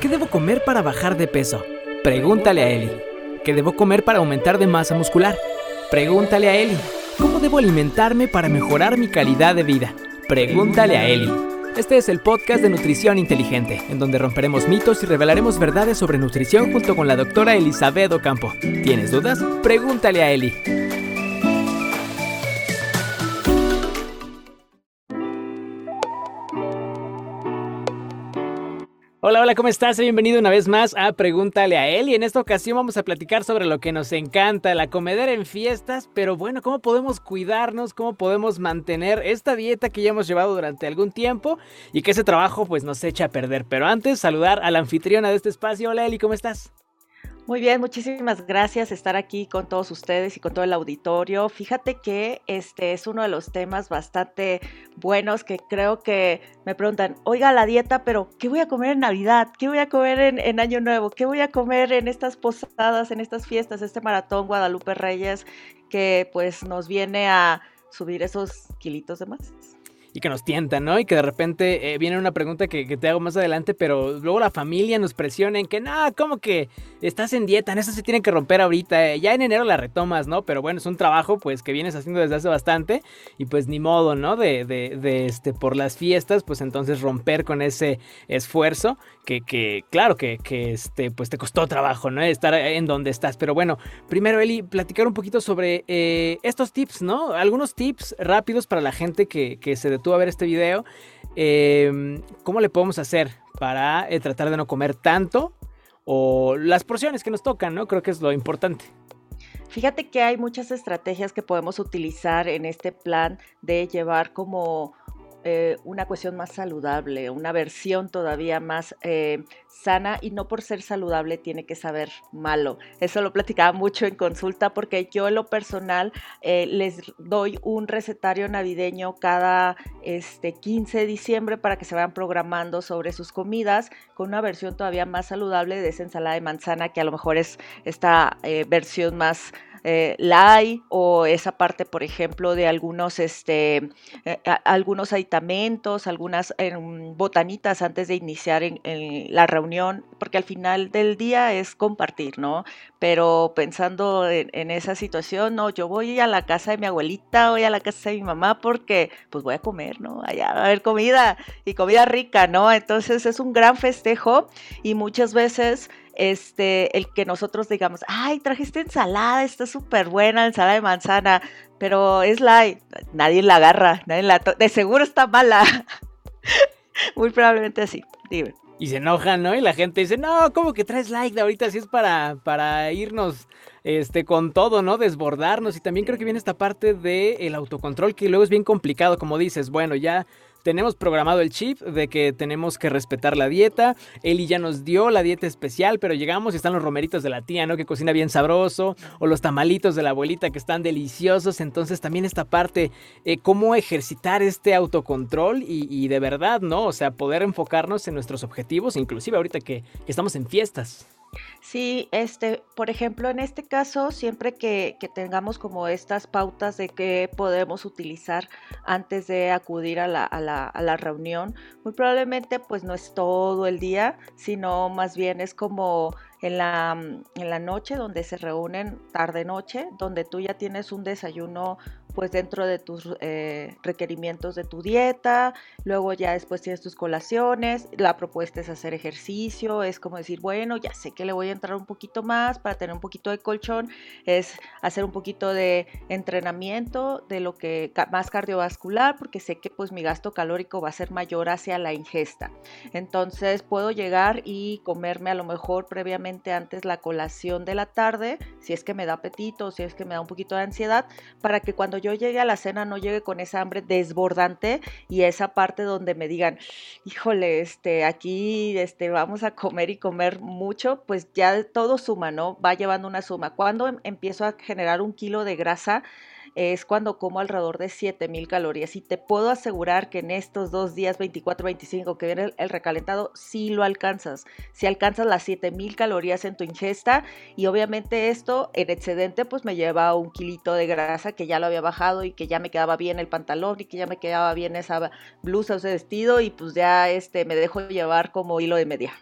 ¿Qué debo comer para bajar de peso? Pregúntale a Eli. ¿Qué debo comer para aumentar de masa muscular? Pregúntale a Eli. ¿Cómo debo alimentarme para mejorar mi calidad de vida? Pregúntale a Eli. Este es el podcast de Nutrición Inteligente, en donde romperemos mitos y revelaremos verdades sobre nutrición junto con la doctora Elizabeth Ocampo. ¿Tienes dudas? Pregúntale a Eli. Hola, hola, ¿cómo estás? Bienvenido una vez más a Pregúntale a él y en esta ocasión vamos a platicar sobre lo que nos encanta, la comedera en fiestas, pero bueno, ¿cómo podemos cuidarnos? ¿Cómo podemos mantener esta dieta que ya hemos llevado durante algún tiempo y que ese trabajo pues nos echa a perder? Pero antes, saludar a la anfitriona de este espacio. Hola Eli, ¿cómo estás? Muy bien, muchísimas gracias estar aquí con todos ustedes y con todo el auditorio. Fíjate que este es uno de los temas bastante buenos que creo que me preguntan, oiga la dieta, pero ¿qué voy a comer en Navidad? ¿Qué voy a comer en, en Año Nuevo? ¿Qué voy a comer en estas posadas, en estas fiestas, este maratón Guadalupe Reyes que pues nos viene a subir esos kilitos de más? Y que nos tientan, ¿no? Y que de repente eh, viene una pregunta que, te hago más adelante, pero luego la familia nos presiona en que, no, ¿cómo que estás en dieta? En eso se tiene que romper ahorita, eh, ya en enero la retomas, ¿no? Pero bueno, es un trabajo pues que vienes haciendo desde hace bastante y pues ni modo, ¿no? De, de, de este, por las fiestas, pues entonces romper con ese esfuerzo que, que claro, que, que este, pues te costó trabajo, ¿no? Estar en donde estás. Pero bueno, primero Eli, platicar un poquito sobre eh, estos tips, ¿no? Algunos tips rápidos para la gente que, que se tú a ver este video, em, ¿cómo le podemos hacer para eh, tratar de no comer tanto? O las porciones que nos tocan, ¿no? Creo que es lo importante. Fíjate que hay muchas estrategias que podemos utilizar en este plan de llevar como eh, una cuestión más saludable, una versión todavía más eh, sana y no por ser saludable tiene que saber malo. Eso lo platicaba mucho en consulta porque yo en lo personal eh, les doy un recetario navideño cada este, 15 de diciembre para que se vayan programando sobre sus comidas con una versión todavía más saludable de esa ensalada de manzana que a lo mejor es esta versión más eh, lai o esa parte, por ejemplo, de algunos, este, eh, algunos aditamentos, algunas botanitas antes de iniciar en, la reunión, porque al final del día es compartir, ¿no? Pero pensando en, esa situación, no, yo voy a la casa de mi abuelita, voy a la casa de mi mamá porque pues voy a comer, ¿no? Allá va a haber comida y comida rica, ¿no? Entonces es un gran festejo y muchas veces este, el que nosotros digamos, ay, traje esta ensalada, está súper buena, ensalada de manzana, pero es la, nadie la agarra, nadie la, de seguro está mala. Muy probablemente así, dime. Y se enojan, ¿no? Y la gente dice, no, ¿cómo que traes like ahorita? Si es para, para irnos este, con todo, ¿no? Desbordarnos. Y también creo que viene esta parte del autocontrol, que luego es bien complicado, como dices, bueno, ya tenemos programado el chip de que tenemos que respetar la dieta. Eli ya nos dio la dieta especial, pero llegamos y están los romeritos de la tía, ¿no? Que cocina bien sabroso. O los tamalitos de la abuelita que están deliciosos. Entonces también esta parte, eh, cómo ejercitar este autocontrol y, de verdad, ¿no? O sea, poder enfocarnos en nuestros objetivos, inclusive ahorita que estamos en fiestas. Sí, este, por ejemplo, en este caso, siempre que, tengamos como estas pautas de qué podemos utilizar antes de acudir a la, a, la, a la, reunión, muy probablemente pues no es todo el día, sino más bien es como en la, en la noche donde se reúnen tarde-noche, donde tú ya tienes un desayuno pues dentro de tus eh, requerimientos de tu dieta, luego ya después tienes tus colaciones, la propuesta es hacer ejercicio, es como decir, bueno, ya sé que le voy a entrar un poquito más para tener un poquito de colchón, es hacer un poquito de entrenamiento de lo que más cardiovascular, porque sé que pues mi gasto calórico va a ser mayor hacia la ingesta. Entonces puedo llegar y comerme a lo mejor previamente antes la colación de la tarde, si es que me da apetito, si es que me da un poquito de ansiedad, para que cuando yo llegue a la cena no llegue con esa hambre desbordante y esa parte donde me digan, híjole, este, aquí este, vamos a comer y comer mucho, pues ya todo suma, ¿no? Va llevando una suma. Cuando em, empiezo a generar un kilo de grasa, es cuando como alrededor de 7000 calorías. Y te puedo asegurar que en estos dos días, 24, 25, que viene el, recalentado, sí lo alcanzas. Si alcanzas las 7000 calorías en tu ingesta, y obviamente esto en excedente, pues me lleva un kilito de grasa que ya lo había bajado y que ya me quedaba bien el pantalón y que ya me quedaba bien esa blusa o ese vestido, y pues ya este me dejo llevar como hilo de media.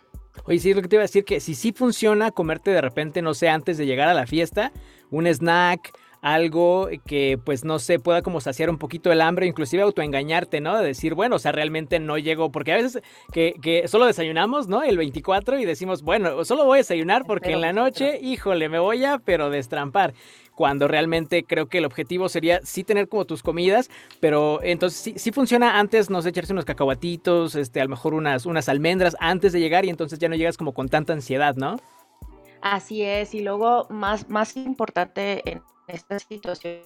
Oye, sí, es lo que te iba a decir, que si sí funciona comerte de repente, no sé, antes de llegar a la fiesta, un snack, algo que pues no sé, pueda como saciar un poquito el hambre, inclusive autoengañarte, ¿no? De decir, bueno, o sea, realmente no llego, porque a veces que, que solo desayunamos, ¿no? El 24 y decimos, bueno, solo voy a desayunar porque en la noche, híjole, me voy a, pero destrampar cuando realmente creo que el objetivo sería sí tener como tus comidas, pero entonces sí, sí funciona antes, no sé, echarse unos cacahuatitos, este, a lo mejor unas, unas almendras antes de llegar y entonces ya no llegas como con tanta ansiedad, ¿no? Así es, y luego más, más importante en esta situación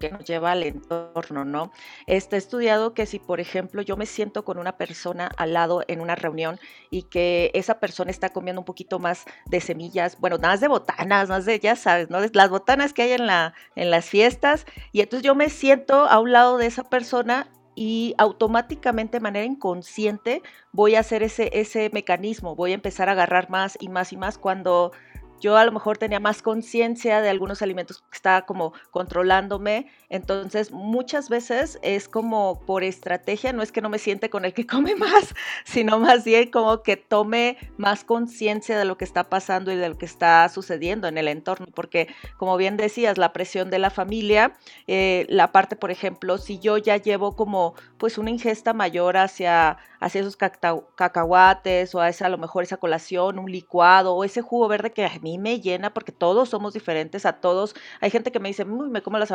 que nos lleva al entorno, ¿no? Está estudiado que si, por ejemplo, yo me siento con una persona al lado en una reunión y que esa persona está comiendo un poquito más de semillas, bueno, más de botanas, más de, ya sabes, ¿no? Las botanas que hay en, la, en las fiestas, y entonces yo me siento a un lado de esa persona y automáticamente de manera inconsciente voy a hacer ese, ese mecanismo, voy a empezar a agarrar más y más y más cuando yo a lo mejor tenía más conciencia de algunos alimentos que estaba como controlándome. Entonces, muchas veces es como por estrategia, no es que no me siente con el que come más, sino más bien como que tome más conciencia de lo que está pasando y de lo que está sucediendo en el entorno. Porque, como bien decías, la presión de la familia, eh, la parte, por ejemplo, si yo ya llevo como pues una ingesta mayor hacia, hacia esos cacahuates o a esa, a lo mejor esa colación, un licuado o ese jugo verde que mí me llena porque todos somos diferentes, a todos. Hay gente que me dice, me como las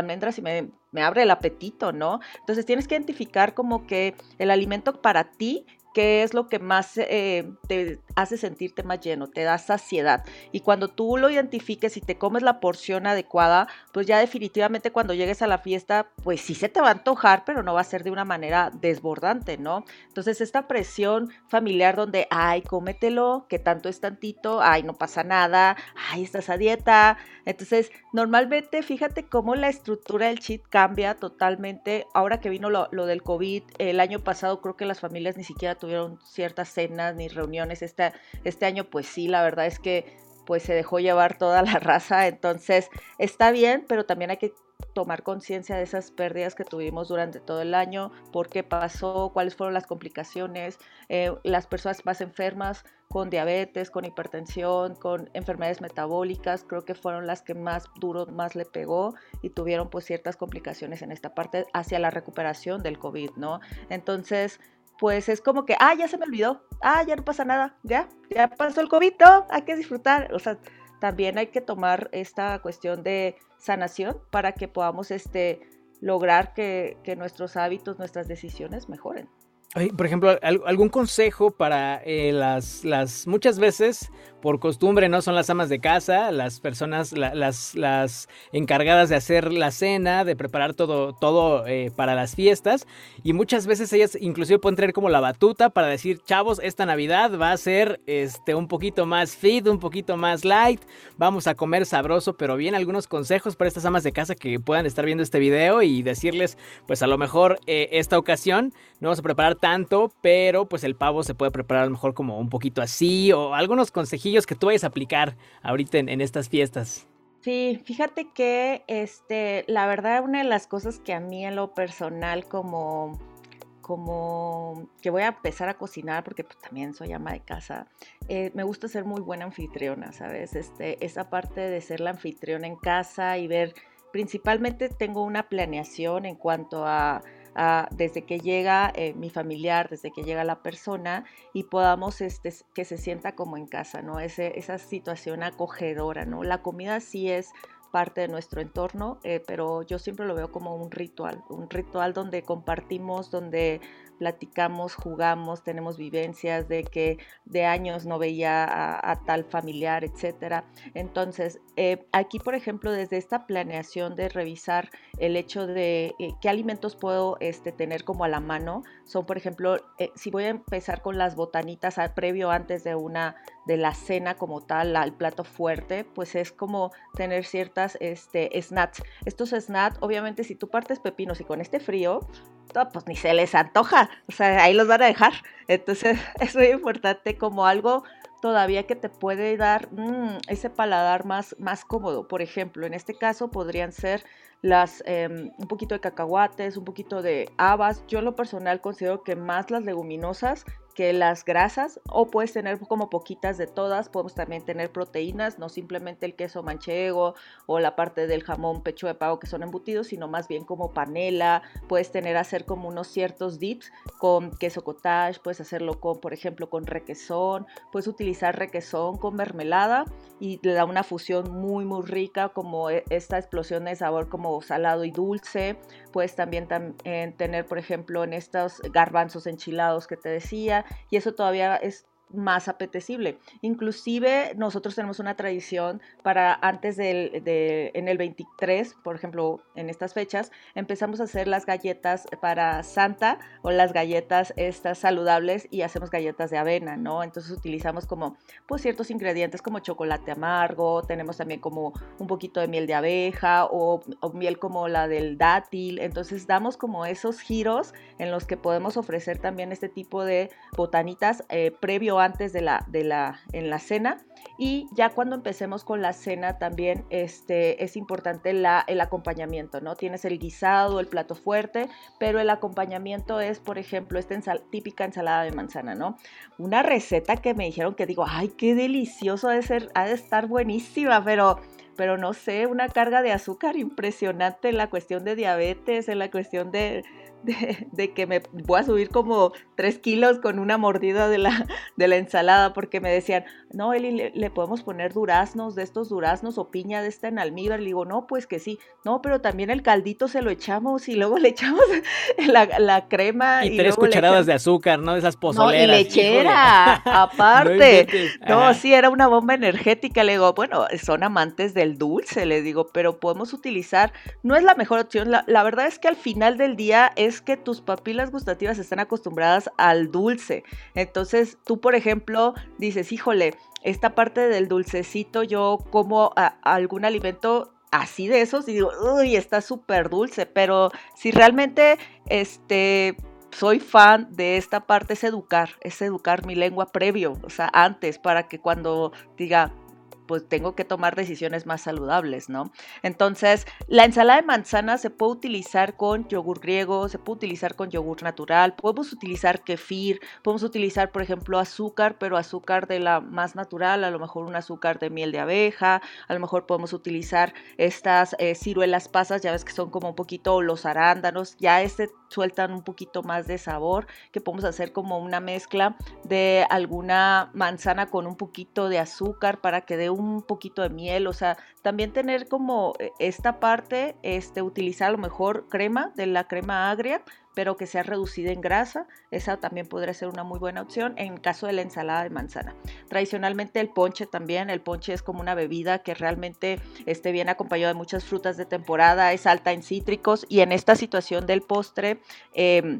almendras y me, abre el apetito, ¿no? Entonces tienes que identificar como que el alimento para ti qué es lo que más eh, te hace sentirte más lleno, te da saciedad. Y cuando tú lo identifiques y te comes la porción adecuada, pues ya definitivamente cuando llegues a la fiesta, pues sí se te va a antojar, pero no va a ser de una manera desbordante, ¿no? Entonces esta presión familiar donde, ay, cómetelo, que tanto es tantito, ay, no pasa nada, ay, estás a dieta. Entonces, normalmente fíjate cómo la estructura del cheat cambia totalmente. Ahora que vino lo, lo del COVID, el año pasado creo que las familias ni siquiera tuvieron ciertas cenas ni reuniones. Este, este año, pues sí, la verdad es que pues se dejó llevar toda la raza, entonces está bien, pero también hay que tomar conciencia de esas pérdidas que tuvimos durante todo el año, por qué pasó, cuáles fueron las complicaciones, eh, las personas más enfermas con diabetes, con hipertensión, con enfermedades metabólicas, creo que fueron las que más duro, más le pegó y tuvieron pues ciertas complicaciones en esta parte hacia la recuperación del COVID, ¿no? Entonces, pues es como que, ah, ya se me olvidó, ah, ya no pasa nada, ya, ya pasó el COVID, hay que disfrutar. O sea, también hay que tomar esta cuestión de sanación para que podamos este, lograr que, que nuestros hábitos, nuestras decisiones mejoren por ejemplo, algún consejo para eh, las, las, muchas veces, por costumbre, no son las amas de casa, las personas, las, las encargadas de hacer la cena, de preparar todo, todo eh, para las fiestas, y muchas veces ellas inclusive pueden traer como la batuta para decir, chavos, esta Navidad va a ser este, un poquito más fit, un poquito más light, vamos a comer sabroso, pero bien algunos consejos para estas amas de casa que puedan estar viendo este video y decirles, pues a lo mejor eh, esta ocasión no vamos a preparar tanto, pero pues el pavo se puede preparar a lo mejor como un poquito así o algunos consejillos que tú vayas a aplicar ahorita en, estas fiestas. Sí, fíjate que este, la verdad una de las cosas que a mí en lo personal como como que voy a empezar a cocinar porque pues, también soy ama de casa, eh, me gusta ser muy buena anfitriona, ¿sabes? Este, esa parte de ser la anfitriona en casa y ver, principalmente tengo una planeación en cuanto a desde que llega eh, mi familiar, desde que llega la persona y podamos este, que se sienta como en casa, ¿no? Ese, esa situación acogedora, ¿no? La comida sí es parte de nuestro entorno, eh, pero yo siempre lo veo como un ritual, un ritual donde compartimos, donde platicamos, jugamos, tenemos vivencias de que de años no veía a, tal familiar, etcétera. Entonces, eh, aquí, por ejemplo, desde esta planeación de revisar el hecho de eh, qué alimentos puedo este, tener como a la mano, son, por ejemplo, eh, si voy a empezar con las botanitas previo antes de una de la cena como tal, el plato fuerte, pues es como tener ciertas este, snacks. Estos snacks, obviamente, si tú partes pepinos y con este frío, pues ni se les antoja, o sea, ahí los van a dejar. Entonces es muy importante como algo todavía que te puede dar mm, ese paladar más, más cómodo. Por ejemplo, en este caso podrían ser las, em, un poquito de cacahuates, un poquito de habas. Yo lo personal considero que más las leguminosas que las grasas o puedes tener como poquitas de todas. Podemos también tener proteínas, no simplemente el queso manchego o la parte del jamón pecho de pavo que son embutidos, sino más bien como panela. Puedes tener hacer como unos ciertos dips con queso cottage, puedes hacerlo con, por ejemplo, con requesón, puedes utilizar requesón con mermelada y le da una fusión muy muy rica como e, esta explosión de sabor como salado y dulce. Puedes también tener, por ejemplo, en estos garbanzos enchilados que te decía, y eso todavía es más apetecible. Inclusive nosotros tenemos una tradición para antes del, de, en el 23, por ejemplo, en estas fechas, empezamos a hacer las galletas para Santa o las galletas estas saludables y hacemos galletas de avena, ¿no? Entonces utilizamos como pues ciertos ingredientes como chocolate amargo, tenemos también como un poquito de miel de abeja o, miel como la del dátil, entonces damos como esos giros en los que podemos ofrecer también este tipo de botanitas eh, previo antes de la, de la, en la cena. Y ya cuando empecemos con la cena también este, es importante la, el acompañamiento, ¿no? Tienes el guisado, el plato fuerte, pero el acompañamiento es, por ejemplo, esta típica ensalada de manzana, ¿no? Una receta que me dijeron que digo, ay, qué delicioso ha de ser, ha de estar buenísima, pero pero no sé, una carga de azúcar impresionante en la cuestión de diabetes, en la cuestión de, de, que me voy a subir como tres kilos con una mordida de la, de la ensalada, porque me decían, no, Eli, le, podemos poner duraznos, de estos duraznos o piña de esta en almíbar. Le digo, no, pues que sí. No, pero también el caldito se lo echamos y luego le echamos la, crema. Y, tres cucharadas de azúcar, ¿no? Esas pozoleras. No, y lechera, aparte. no, sí, era una bomba energética. Le digo, bueno, son amantes del dulce, le digo, pero podemos utilizar, no es la mejor opción. La, la verdad es que al final del día es es que tus papilas gustativas están acostumbradas al dulce. Entonces tú, por ejemplo, dices, híjole, esta parte del dulcecito, yo como algún alimento así de esos y digo, uy, está súper dulce, pero si realmente este soy fan de esta parte es educar, es educar mi lengua previo, o sea, antes, para que cuando diga, pues tengo que tomar decisiones más saludables, ¿no? Entonces, la ensalada de manzana se puede utilizar con yogur griego, se puede utilizar con yogur natural, podemos utilizar kefir, podemos utilizar, por ejemplo, azúcar, pero azúcar de la más natural, a lo mejor un azúcar de miel de abeja, a lo mejor podemos utilizar estas eh, ciruelas pasas, ya ves que son como un poquito los arándanos, ya este sueltan un poquito más de sabor, que podemos hacer como una mezcla de alguna manzana con un poquito de azúcar para que dé un poquito de miel, o sea, también tener como eh, esta parte, este, utilizar a lo mejor crema de la crema agria, pero que sea reducida en grasa, esa también podría ser una muy buena opción en caso de la ensalada de manzana. Tradicionalmente el ponche también, el ponche es como una bebida que realmente esté bien acompañado de muchas frutas de temporada, es alta en cítricos y en esta situación del postre, eh,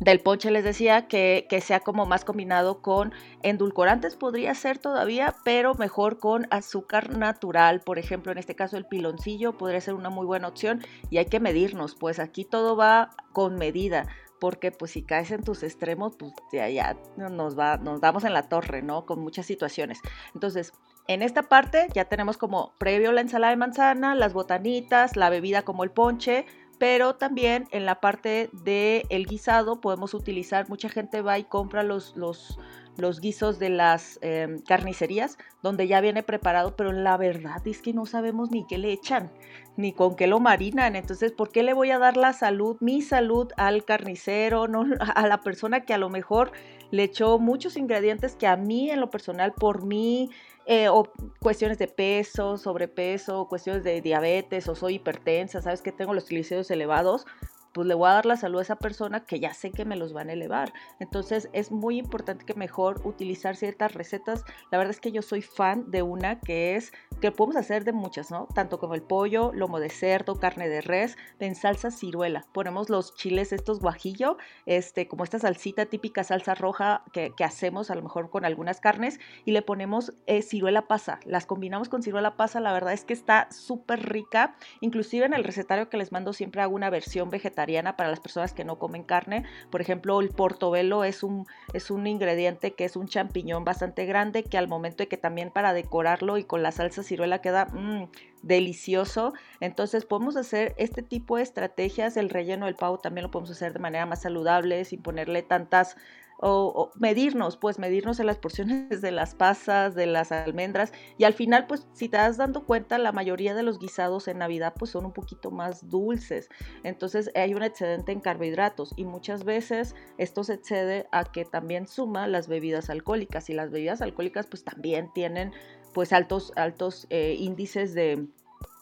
del ponche les decía que, sea como más combinado con endulcorantes podría ser todavía, pero mejor con azúcar natural. Por ejemplo, en este caso el piloncillo podría ser una muy buena opción y hay que medirnos, pues aquí todo va con medida porque pues si caes en tus extremos, pues ya, ya nos, va, nos damos en la torre, ¿no? Con muchas situaciones. Entonces, en esta parte ya tenemos como previo la ensalada de manzana, las botanitas, la bebida como el ponche, pero también en la parte del el guisado podemos utilizar, mucha gente va y compra los, los, los guisos de las em, carnicerías, donde ya viene preparado, pero la verdad es que no sabemos ni qué le echan, ni con qué lo marinan. Entonces, ¿por qué le voy a dar la salud, mi salud al carnicero, no a la persona que a lo mejor le echó muchos ingredientes que a mí en lo personal, por mí, eh, o cuestiones de peso, sobrepeso, cuestiones de diabetes, o soy hipertensa, sabes que tengo los triglicéridos elevados, pues le voy a dar la salud a esa persona que ya sé que me los van a elevar. Entonces es muy importante que mejor utilizar ciertas recetas. La verdad es que yo soy fan de una que es, que podemos hacer de muchas, ¿no? Tanto como el pollo, lomo de cerdo, carne de res, en salsa ciruela. Ponemos los chiles estos guajillo, este, como esta salsita típica salsa roja que, hacemos a lo mejor con algunas carnes y le ponemos eh, ciruela pasa. Las combinamos con ciruela pasa, la verdad es que está súper rica. Inclusive en el recetario que les mando siempre hago una versión vegetal para las personas que no comen carne. Por ejemplo, el portobelo es un, es un ingrediente que es un champiñón bastante grande que al momento de que también para decorarlo y con la salsa ciruela queda mm, delicioso. Entonces podemos hacer este tipo de estrategias. El relleno del pavo también lo podemos hacer de manera más saludable sin ponerle tantas o, medirnos, pues medirnos en las porciones de las pasas, de las almendras y al final pues si te das dando cuenta la mayoría de los guisados en Navidad pues son un poquito más dulces, entonces hay un excedente en carbohidratos y muchas veces esto se excede a que también suma las bebidas alcohólicas y las bebidas alcohólicas pues también tienen pues altos, altos eh, índices de,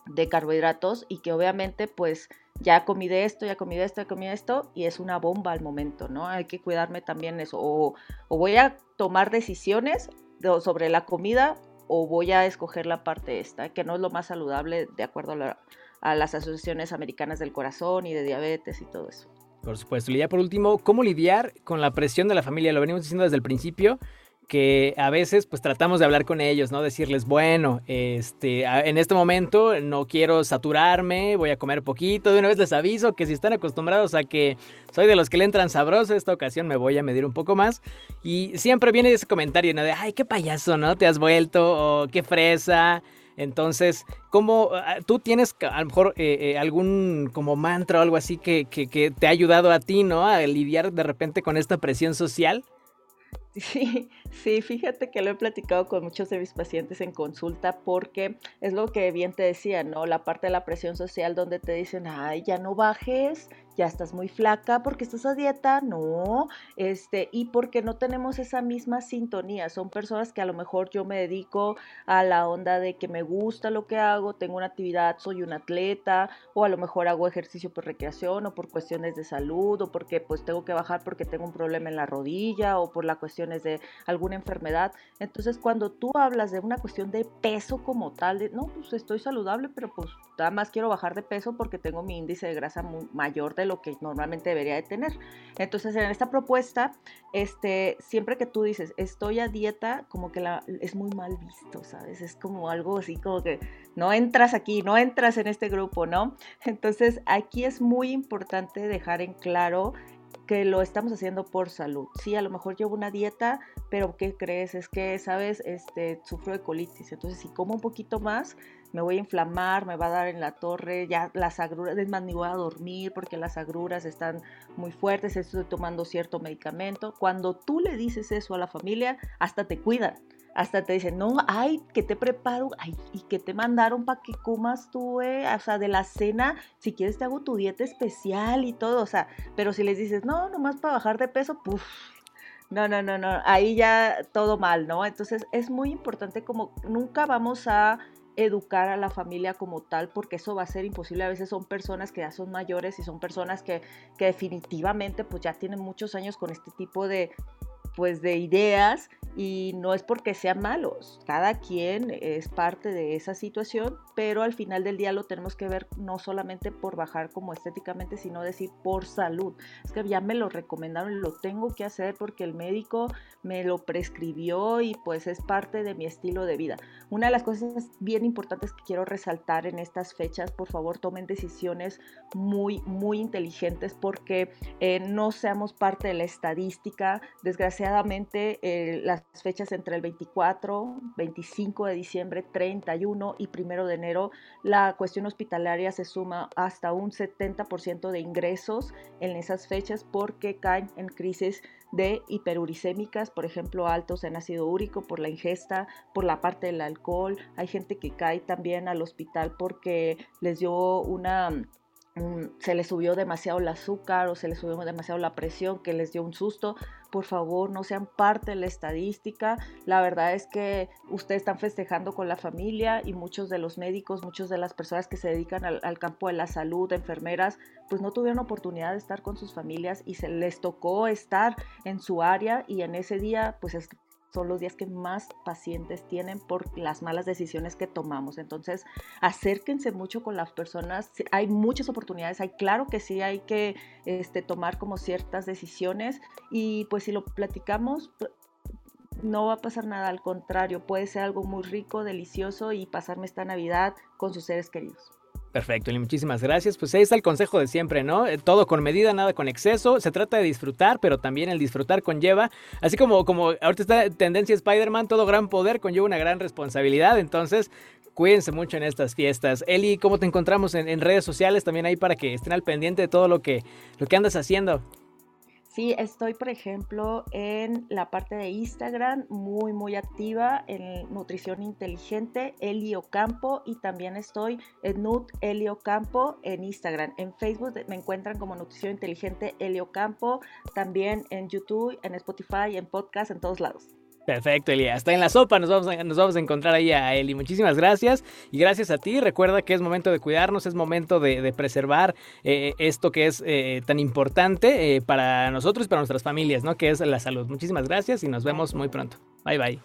de carbohidratos y que obviamente pues ya comí de esto, ya comí de esto, ya comí de esto, y es una bomba al momento, ¿no? Hay que cuidarme también eso. O, voy a tomar decisiones sobre la comida o voy a escoger la parte esta, que no es lo más saludable de acuerdo a, a las asociaciones americanas del corazón y de diabetes y todo eso. Por supuesto. Y ya por último, ¿cómo lidiar con la presión de la familia? Lo venimos diciendo desde el principio que a veces pues tratamos de hablar con ellos, ¿no? Decirles, bueno, este, en este momento no quiero saturarme, voy a comer poquito, de una vez les aviso que si están acostumbrados a que soy de los que le entran sabroso, esta ocasión me voy a medir un poco más. Y siempre viene ese comentario, ¿no? De, ay, qué payaso, ¿no? Te has vuelto, o qué fresa. Entonces, ¿cómo tú tienes a lo mejor eh, eh, algún como mantra o algo así que, que te ha ayudado a ti, ¿no? A lidiar de repente con esta presión social? Sí, sí, fíjate que lo he platicado con muchos de mis pacientes en consulta porque es lo que bien te decía, ¿no? La parte de la presión social donde te dicen, ay, ya no bajes, ya estás muy flaca porque estás a dieta, no, este, y porque no tenemos esa misma sintonía. Son personas que a lo mejor yo me dedico a la onda de que me gusta lo que hago, tengo una actividad, soy un atleta, o a lo mejor hago ejercicio por recreación o por cuestiones de salud, o porque pues tengo que bajar porque tengo un problema en la rodilla o por las cuestiones de alguna enfermedad. Entonces, cuando tú hablas de una cuestión de peso como tal, de no, pues estoy saludable, pero pues nada más quiero bajar de peso porque tengo mi índice de grasa mayor de lo que normalmente debería de tener. Entonces, en esta propuesta, este, siempre que tú dices, estoy a dieta, como que la, es muy mal visto, ¿sabes? Es como algo así como que no entras aquí, no entras en este grupo, ¿no? Entonces, aquí es muy importante dejar en claro que lo estamos haciendo por salud. Sí, a lo mejor llevo una dieta, pero ¿qué crees? Es que, ¿sabes? Este, sufro de colitis. Entonces, si como un poquito más, me voy a inflamar, me va a dar en la torre, ya las agruras, es más, ni voy a dormir porque las agruras están muy fuertes, estoy tomando cierto medicamento. Cuando tú le dices eso a la familia, hasta te cuidan, hasta te dicen, no, ay, que te preparo, ay, y que te mandaron para que comas tú, eh? o sea, de la cena, si quieres te hago tu dieta especial y todo, o sea, pero si les dices, no, nomás para bajar de peso, puff, no, no, no, no, ahí ya todo mal, ¿no? Entonces es muy importante como nunca vamos a educar a la familia como tal, porque eso va a ser imposible. A veces son personas que ya son mayores y son personas que, que definitivamente pues ya tienen muchos años con este tipo de, pues de ideas y no es porque sean malos, cada quien es parte de esa situación, pero al final del día lo tenemos que ver no solamente por bajar como estéticamente, sino decir por salud. Es que ya me lo recomendaron lo tengo que hacer porque el médico me lo prescribió y pues es parte de mi estilo de vida. Una de las cosas bien importantes que quiero resaltar en estas fechas, por favor tomen decisiones muy, muy inteligentes porque eh, no seamos parte de la estadística. Desgraciadamente eh, las fechas entre el 24, 25 de diciembre, 31 y 1 de enero, la cuestión hospitalaria se suma hasta un 70% de ingresos en esas fechas porque caen en crisis de hiperuricémicas, por ejemplo, altos en ácido úrico por la ingesta, por la parte del alcohol. Hay gente que cae también al hospital porque les dio una se les subió demasiado el azúcar o se les subió demasiado la presión que les dio un susto, por favor no sean parte de la estadística. La verdad es que ustedes están festejando con la familia y muchos de los médicos, muchas de las personas que se dedican al, campo de la salud, enfermeras, pues no tuvieron oportunidad de estar con sus familias y se les tocó estar en su área y en ese día pues es son los días que más pacientes tienen por las malas decisiones que tomamos. Entonces, acérquense mucho con las personas. Hay muchas oportunidades, hay claro que sí, hay que este, tomar como ciertas decisiones y pues si lo platicamos, no va a pasar nada, al contrario, puede ser algo muy rico, delicioso y pasarme esta Navidad con sus seres queridos. Perfecto, y muchísimas gracias. Pues ahí está el consejo de siempre, ¿no? Eh, todo con medida, nada con exceso. Se trata de disfrutar, pero también el disfrutar conlleva, así como, como ahorita está tendencia Spider-Man, todo gran poder conlleva una gran responsabilidad. Entonces, cuídense mucho en estas fiestas. Eli, ¿cómo te encontramos en, redes sociales también ahí para que estén al pendiente de todo lo que, lo que andas haciendo? Sí, estoy, por ejemplo, en la parte de Instagram, muy, muy activa en nutrición inteligente, Elio Campo, y también estoy en Nut Elio Campo en Instagram. En Facebook me encuentran como Nutrición Inteligente Elio Campo, también en YouTube, en Spotify, en podcast, en todos lados. Perfecto, Eli. Hasta en la sopa nos vamos, a, nos vamos a encontrar ahí a Eli. Muchísimas gracias. Y gracias a ti. Recuerda que es momento de cuidarnos, es momento de, preservar eh, esto que es eh, tan importante eh, para nosotros y para nuestras familias, ¿no? Que es la salud. Muchísimas gracias y nos vemos muy pronto. Bye bye.